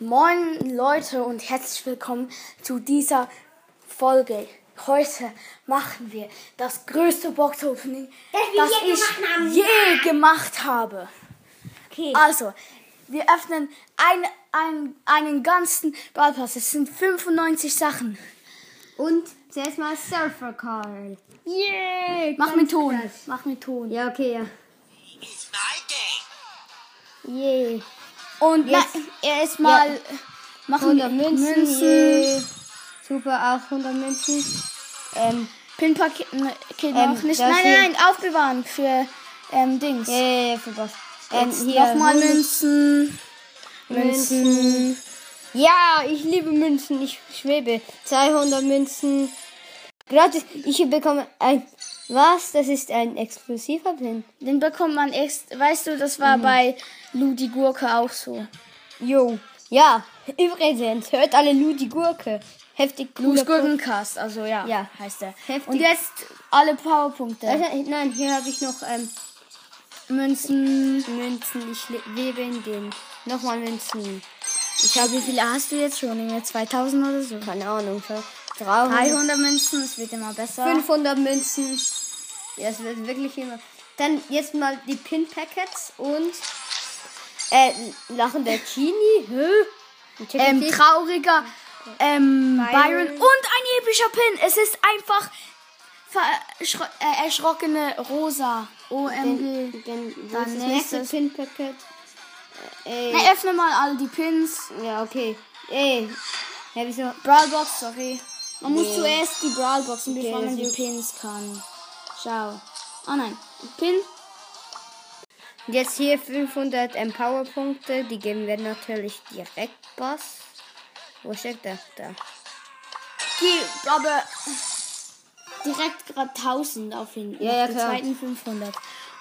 Moin Leute und herzlich willkommen zu dieser Folge. Heute machen wir das größte Box-Opening, Das je ich gemacht je gemacht habe. Okay. Also, wir öffnen ein, ein, einen ganzen Ballpass. Es sind 95 Sachen. Und zuerst mal Surfer Card. Yeah! Mach mit Ton. Mach mit Ton. Ja, okay, ja. It's my game. Yeah. Und Jetzt- na, erstmal machen 100 Münzen. Yeah. Super, auch 100 Münzen. Ähm, Pinpaket Ähm, noch nicht. Nein, nein, nein, aufbewahren für ähm, Dings. ja, ja, ja, für was. Ähm, hier. nochmal 100 Münzen. Münzen. Ja, ich liebe Münzen. Ich schwebe. 200 Münzen. Gratis. Ich bekomme ein. Was? Das ist ein exklusiver Pin. Den bekommt man erst. Weißt du, das war bei Ludi Gurke auch so. Jo. Ja. Übrigens, hört alle Ludi Gurke. Heftig Pro- Gurkencast, also ja, Ja. heißt er. Heftig. Und jetzt alle Powerpunkte. Also, nein, hier habe ich noch ähm, Münzen. Münzen. Ich le- lebe in den. Nochmal Münzen. Ich habe, wie viele hast du jetzt schon? Irgendwie 2000 oder so? Keine Ahnung. So 300. 300 Münzen, es wird immer besser. 500 Münzen. Ja, es wird wirklich immer. Dann jetzt mal die Pin-Packets und. Äh, Lachen der Genie. Hä? Ähm, trauriger ähm, Byron. Byron. und ein epischer Pin. Es ist einfach äh, erschrockene Rosa. OMG. Den, den, Dann das ist das nächste nächstes. Pin-Packet. Äh, Na, öffne mal all die Pins. ja, okay. Ey. Ja, wieso? Brawlbox, sorry. Man muss Nee. zuerst die Brawlboxen, Okay, bevor man die Pins kann. Schau. Oh nein. Pin. Jetzt hier 500 Empower-Punkte. Die geben wir natürlich direkt Boss. Wo steckt der? Da. Die, aber direkt gerade 1000 auf ihn. Ja, ja, den klar. zweiten 500.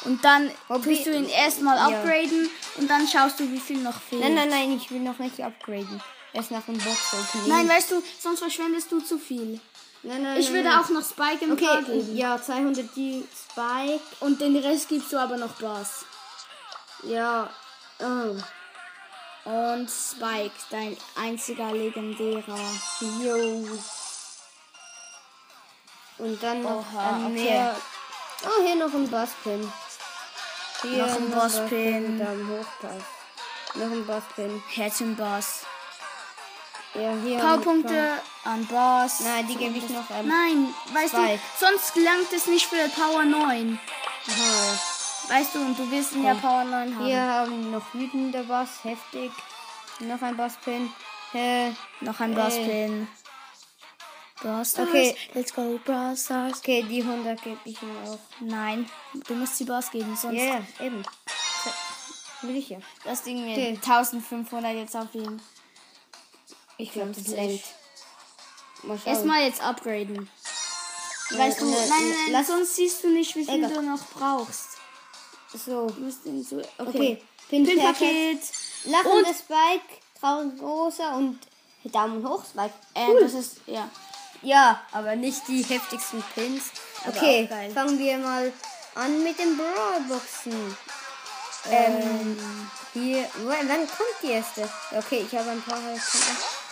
Und dann Okay. tust du ihn erstmal Ja. upgraden und dann schaust du, wie viel noch fehlt. Nein, nein, nein, ich will noch nicht upgraden. Erst nach dem Box-Opening. Nein, weißt du, sonst verschwendest du zu viel. Nein, nein, Ich nein, würde nein. auch noch Spike im Okay, Paar geben. ja, 200 die Spike. Und den Rest gibst du aber noch Bass. Ja. Oh. Und Spike, dein einziger legendärer. Jo. Und dann noch Oha, okay. mehr. Oh, hier noch ein Bosspin. Hier Noch ein Bosspin. Dann Hochpass. Noch ein Bosspin. Herzchen Bass. Ja, hier. Powerpunkte an Bass. Nein, die gebe ich noch. Ähm, Nein, weißt Spike. du, sonst gelangt es nicht für Power 9. aha. Weißt du, und du willst ihn ja Power 9 haben. Hier haben wir noch wütender Boss. Heftig. Noch ein Bosspin. Äh, Noch ein. Basspin. Brawl Stars. Okay. Let's go, Brawl Stars. okay, die 100 gebe ich ihm auch. Nein, du musst die Bass geben, sonst Ja, ja, eben. Will ich ja. das Ding mir Okay. 1500 jetzt auf ihn. Ich glaube, das 50. lenkt. Erstmal jetzt upgraden. Weißt du, ne, nein, nein, lass- sonst siehst du nicht, wie viel Egal. du noch brauchst. So. So. Okay. Okay. Pin-Paket. Pin-Paket. Lachende Spike, traurig rosa und Daumen hoch Spike. Äh, Cool. das ist, ja. Ja, aber nicht die heftigsten Pins. Okay, fangen wir mal an mit den Brawlboxen. Ähm, hier, w- wann kommt die erste? Okay, ich habe ein paar.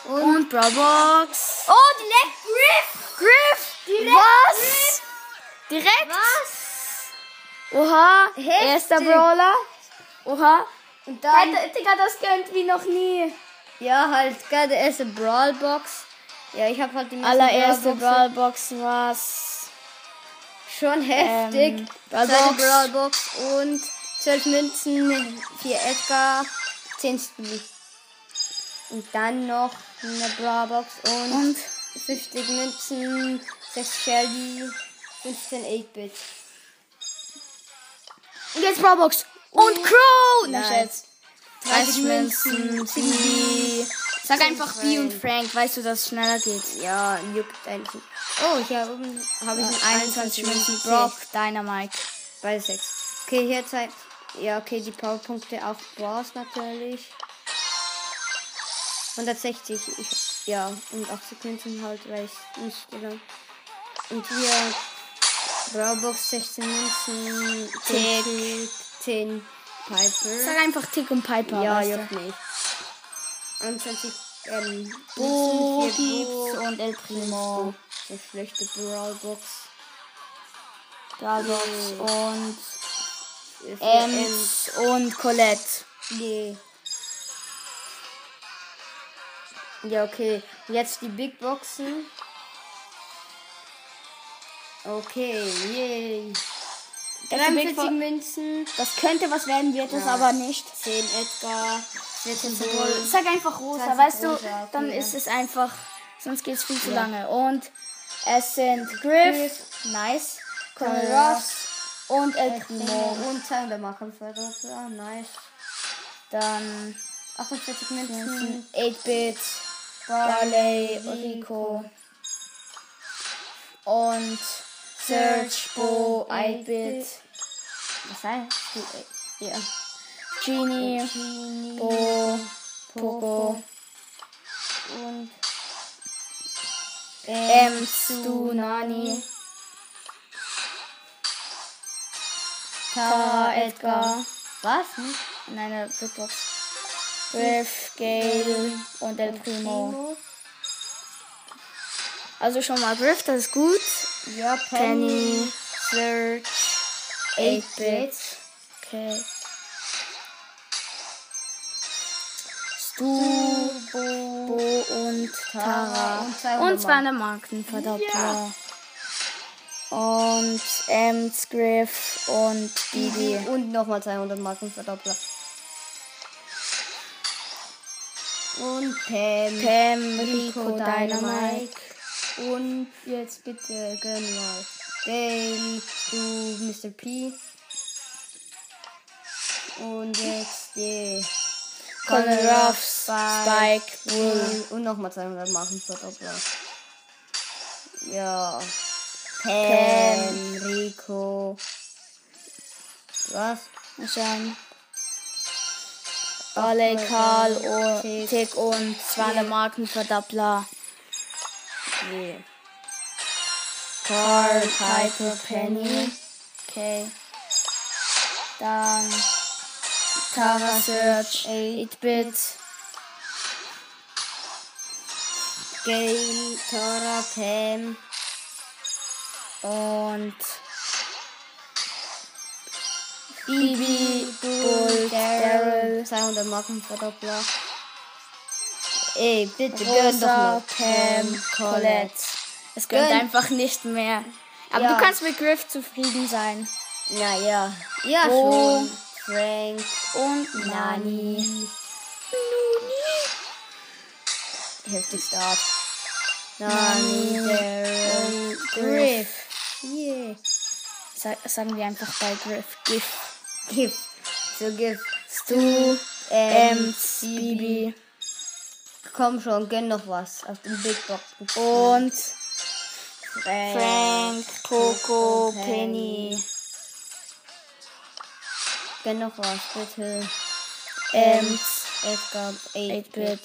Und, Und Brawlbox. oh, direkt Griff! Griff! Direkt Was? Direkt? Was? Oha. Heftig. Erster Brawler. Oha. Und dann, Alter, Digga, das gönnt wie noch nie. ja, halt gerade erste Brawlbox. Ja, ich habe halt die Allererste. Brawlbox war's. Schon heftig. Ähm, Brawlbox. Brawlbox und 12 Münzen, 4 Edgar, 10 Stu. Und dann noch eine Brawlbox und, Und 50 Münzen, 6 Shelly, 15 8-Bit. Und jetzt Brawlbox. Und Crow. Nice. Scherz. 30 Münzen. B. Sag einfach B und Frank. Weißt du, dass es schneller geht? Ja, juckt eigentlich. Oh, hier oben habe ich einen 21 Münzen. Brock, Dynamite. Beide 6. Okay, hier zwei. Ja, okay, die Powerpunkte auf Boss natürlich. 160. Ich, ja, und 80 Münzen halt, weil ich nicht genau. Und hier Brawlbox 16 Münzen, 10 Tick, 10 Piper. Sag einfach Tick und Piper. Ja, juckt nicht. 21 ähm, Bo gibt's und El Primo. eine schlechte Brawlbox. Brawlbox und Ems und Colette. Nee. Ja, okay. Jetzt die Big Boxen. Okay, yay. Jetzt die Big 43 Bo- Münzen, Das könnte was werden, wird es Ja. aber nicht. 10 Edgar, 14 Bull. Sag einfach rosa, weißt du, okay, dann ja. ist es einfach, sonst geht es viel zu lange. Und es sind Griff, nice, Colonel Colonel Ross und El Primo und Zander machen Verdoppler, nice. Dann 48 Münzen, 8-Bit, Barley, Rico und Search, Bo, 8-Bit, Was heißt äh, Ja. Genie, Genie, Bo, Poco, und M, Stu, Nani, Tara, Edgar. Was? Nicht? in einer Big Box. Griff, Gale und El Primo. Also schon mal Griff, das ist gut. Ja, Penny, Search, 8-Bit. 8-Bit. Okay. Stu, Bo und Tara. und 200 Und 200 Marken Verdoppler. Und Ems, Griff und Bibi. Und nochmal 200 Marken Verdoppler. Und Pam. Pam, Rico, Dynamite. Und jetzt bitte gönn mal. Dale, du Mr. P. Und jetzt die Colonel Ruff, Spike, Bull. Und nochmal 200 Marken Verdoppler. Ja. Pam, Pam. Rico. Was? Mal Barley, Karl, Tick. Tick und 200 Marken Verdoppler. Nee. Carl, Piper, Penny. Okay. Dann Tara Search, 8-Bit. Gail, Tara, Pam. Und Bibi, Bull, Daryl, 200 Marken Verdoppler. Ey, bitte gönn doch Rosa, noch. Pam, Colette. Es gönnt Gönn. einfach nicht mehr. Aber Ja. du kannst mit Griff zufrieden sein. Naja. Ja, Bo. schon. Frank. Und Nani. Heftig Start. Nani, Daryl, Griff. Yeah. Sa sagen wir einfach bei Griff. Griff. Gif. So Gif. Stu, Ähm, Ems, Bibi Komm schon, gönn noch was aus dem Big Box. und Frank. Frank, Coco, Penny. Penny, Gönn noch was, bitte. Ems, Edgar, 8-Bit. 8-Bit,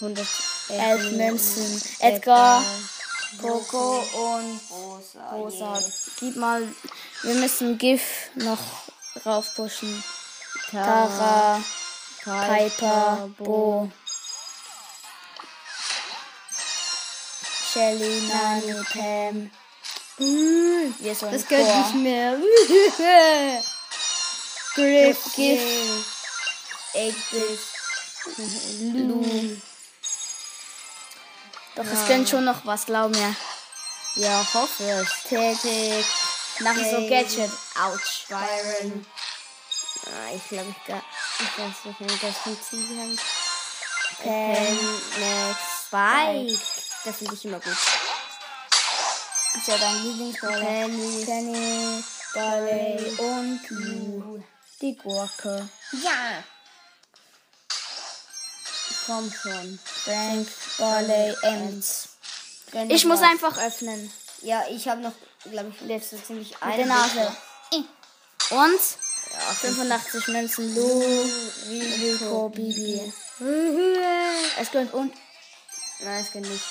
100 11 Münzen. Edgar, Coco und Rosa. Rosa. Gib mal, wir müssen GIF noch raufpushen. Tara, Piper, Bo, Shelly, Nani, Pam. Wir so Das Chor. nicht mehr. Griff, GIF, 8-Bit. Lu. Doch, es gönnt schon noch was, glaub mir. Ja, hoffe es. Tätig. Nachher so. Gadget. Autsch. Byron. Ah, ich glaube, ich, ga- ich weiß nicht, wie das funktioniert. Pam. Max, Spike. Das finde ich immer gut. Ist ja dein Lieblingsbrawler. Penny. Penny, Barley und Lu. Die Gurke. Ja. Komm schon. Frank, Barley, Ems. Ich muss einfach öffnen. Ja, ich habe noch, glaube ich, letzte ziemlich eine Nase. Und? Ja, 85 Münzen. Lu, Rico, Bibi. Es gönnt und. Nein, es geht nicht.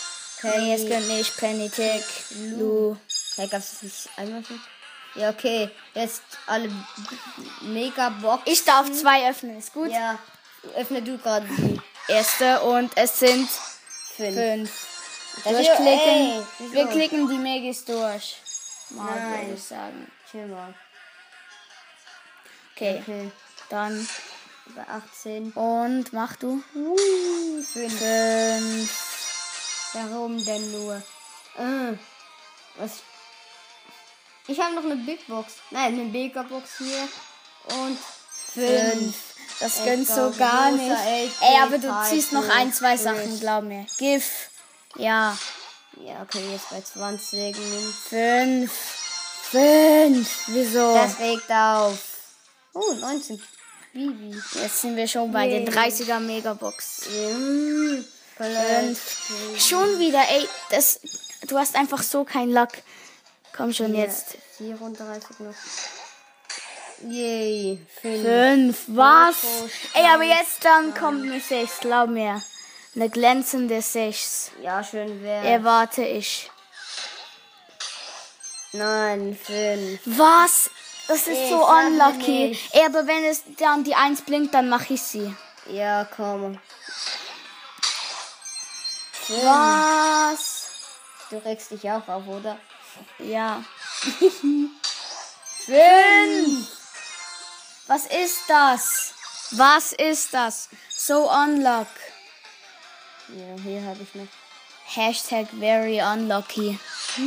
Nee, es gönnt nicht. Penny, Tick, Lu. Hey, gab's das nicht einmal schon? Ja, okay. Jetzt alle Megabox. Ich darf zwei öffnen, ist gut? Ja. Öffne du gerade die Erste und es sind fünf. fünf. Das Durchklicken. Ey? Wir klicken die Megis durch. Mal Nein. würde ich sagen. Chill mal. Okay, Okay. dann Bei 18. und mach du. Uh, fünf. Fünf. Warum denn nur? Äh, was? Ich habe noch eine Big Box. Nein, eine Megabox hier. Und Fünf. Das gönnst gar so gar nicht. Ey, aber du ziehst noch ein, zwei. Sachen, glaub mir. GIF. Ja. Ja, okay, jetzt bei 20. Fünf. Fünf. Wieso? Das regt auf. Oh, 19. Bibi. Jetzt sind wir schon bei Yay. den 30er Megabox. Fünf. Schon wieder, ey, das, du hast einfach so kein Luck. Komm schon jetzt. 34 noch. Yay. 5. Fünf. Was? Ey, aber jetzt dann kommt eine Sechs, glaub mir. Eine glänzende Sechs. Ja, schön wäre. Erwarte ich. Nein, 5. Was? Das ist Ich so unlucky. Ey, aber wenn es dann die Eins blinkt, dann mache ich sie. Ja, komm. Fünf. Was? Du regst dich auch auf, oder? Ja. Fünf. Was ist das? Was ist das? So unluck. Ja, hier habe ich noch. Hashtag very unlucky.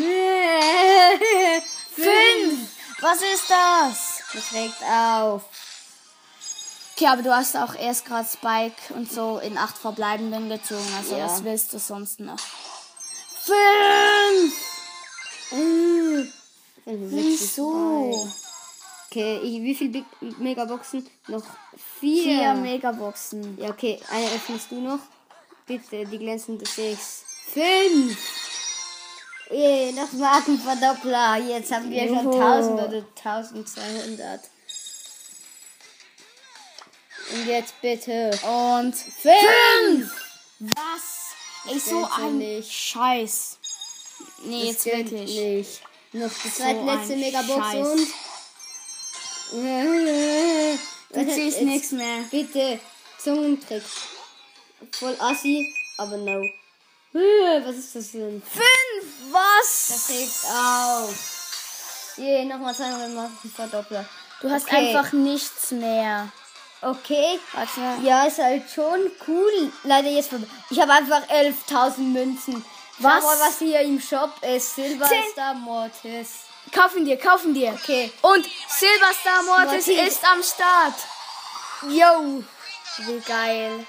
Fünf. Was ist das? Das regt auf. Okay, aber du hast auch erst gerade Spike und so in acht Verbleibenden gezogen. Also Ja. was willst du sonst noch? Fünf. Wieso? Okay, ich, wie viele Big Megaboxen? Noch vier. Vier Megaboxen. Ja, okay, eine öffnest du noch. Bitte, die glänzende 6. 5! Ey, noch Markenverdoppler. Jetzt haben wir schon Juhu. 1000 oder 1200. Und jetzt bitte. Und Fünf! was? Ey, so ein nicht. Scheiß. Nee, jetzt gönnt wirklich. Nicht. Noch die So zweitletzte Megabox Scheiß. und. Du Jetzt nichts mehr. Bitte, Zungentrick. Voll assi, aber no. Was ist das denn? Fünf? Was? Das regt auf. Je, nochmal 200 Marken Verdoppler. Du hast Okay. einfach nichts mehr. Okay. Warte. Ja, ist halt schon cool. Leider jetzt vorbei. Ich habe einfach 11.000 Münzen. Was? Schau mal, was hier im Shop ist. Silber Zehn. Star Mortis. Kaufen dir, kaufen dir. Okay. Und Silverstar Mortis Mortis. ist am Start. Yo. Wie geil.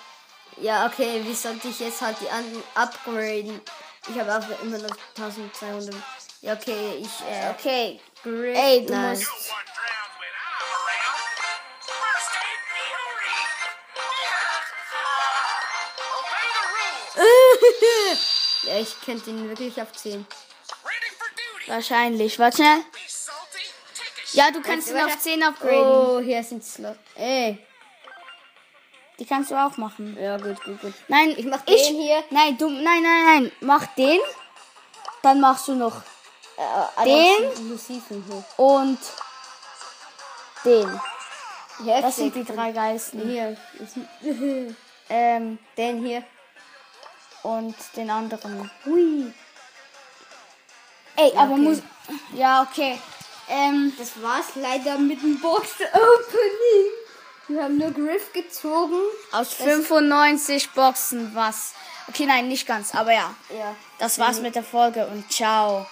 Ja, okay. Wie sollte ich jetzt halt die anderen upgraden? Ich habe aber immer noch 1200. Ja, okay. Ich, äh, Okay. Grip. Ey, du Nein. musst. Ja, ich könnte ihn wirklich auf 10. Wahrscheinlich. Warte schnell. Ja, du kannst ihn auf 10 upgraden. Oh, hier sind Slot. Ey. Die kannst du auch machen. Ja, gut, gut, gut. Nein, Ich mach den hier. Nein, du, nein, nein, nein. Mach den. Dann machst du noch Äh, Den? Und den. Heftig. Das sind die drei Geisten. Hier. Ähm, Den hier. und den anderen. Hui. Ey, aber okay. muss. Ja, okay. Ähm, Das war's leider mit dem Box-Opening. Wir haben nur Griff gezogen. aus 95 Boxen was. Okay, nein, nicht ganz, aber ja. Ja. Das war's mit der Folge und ciao.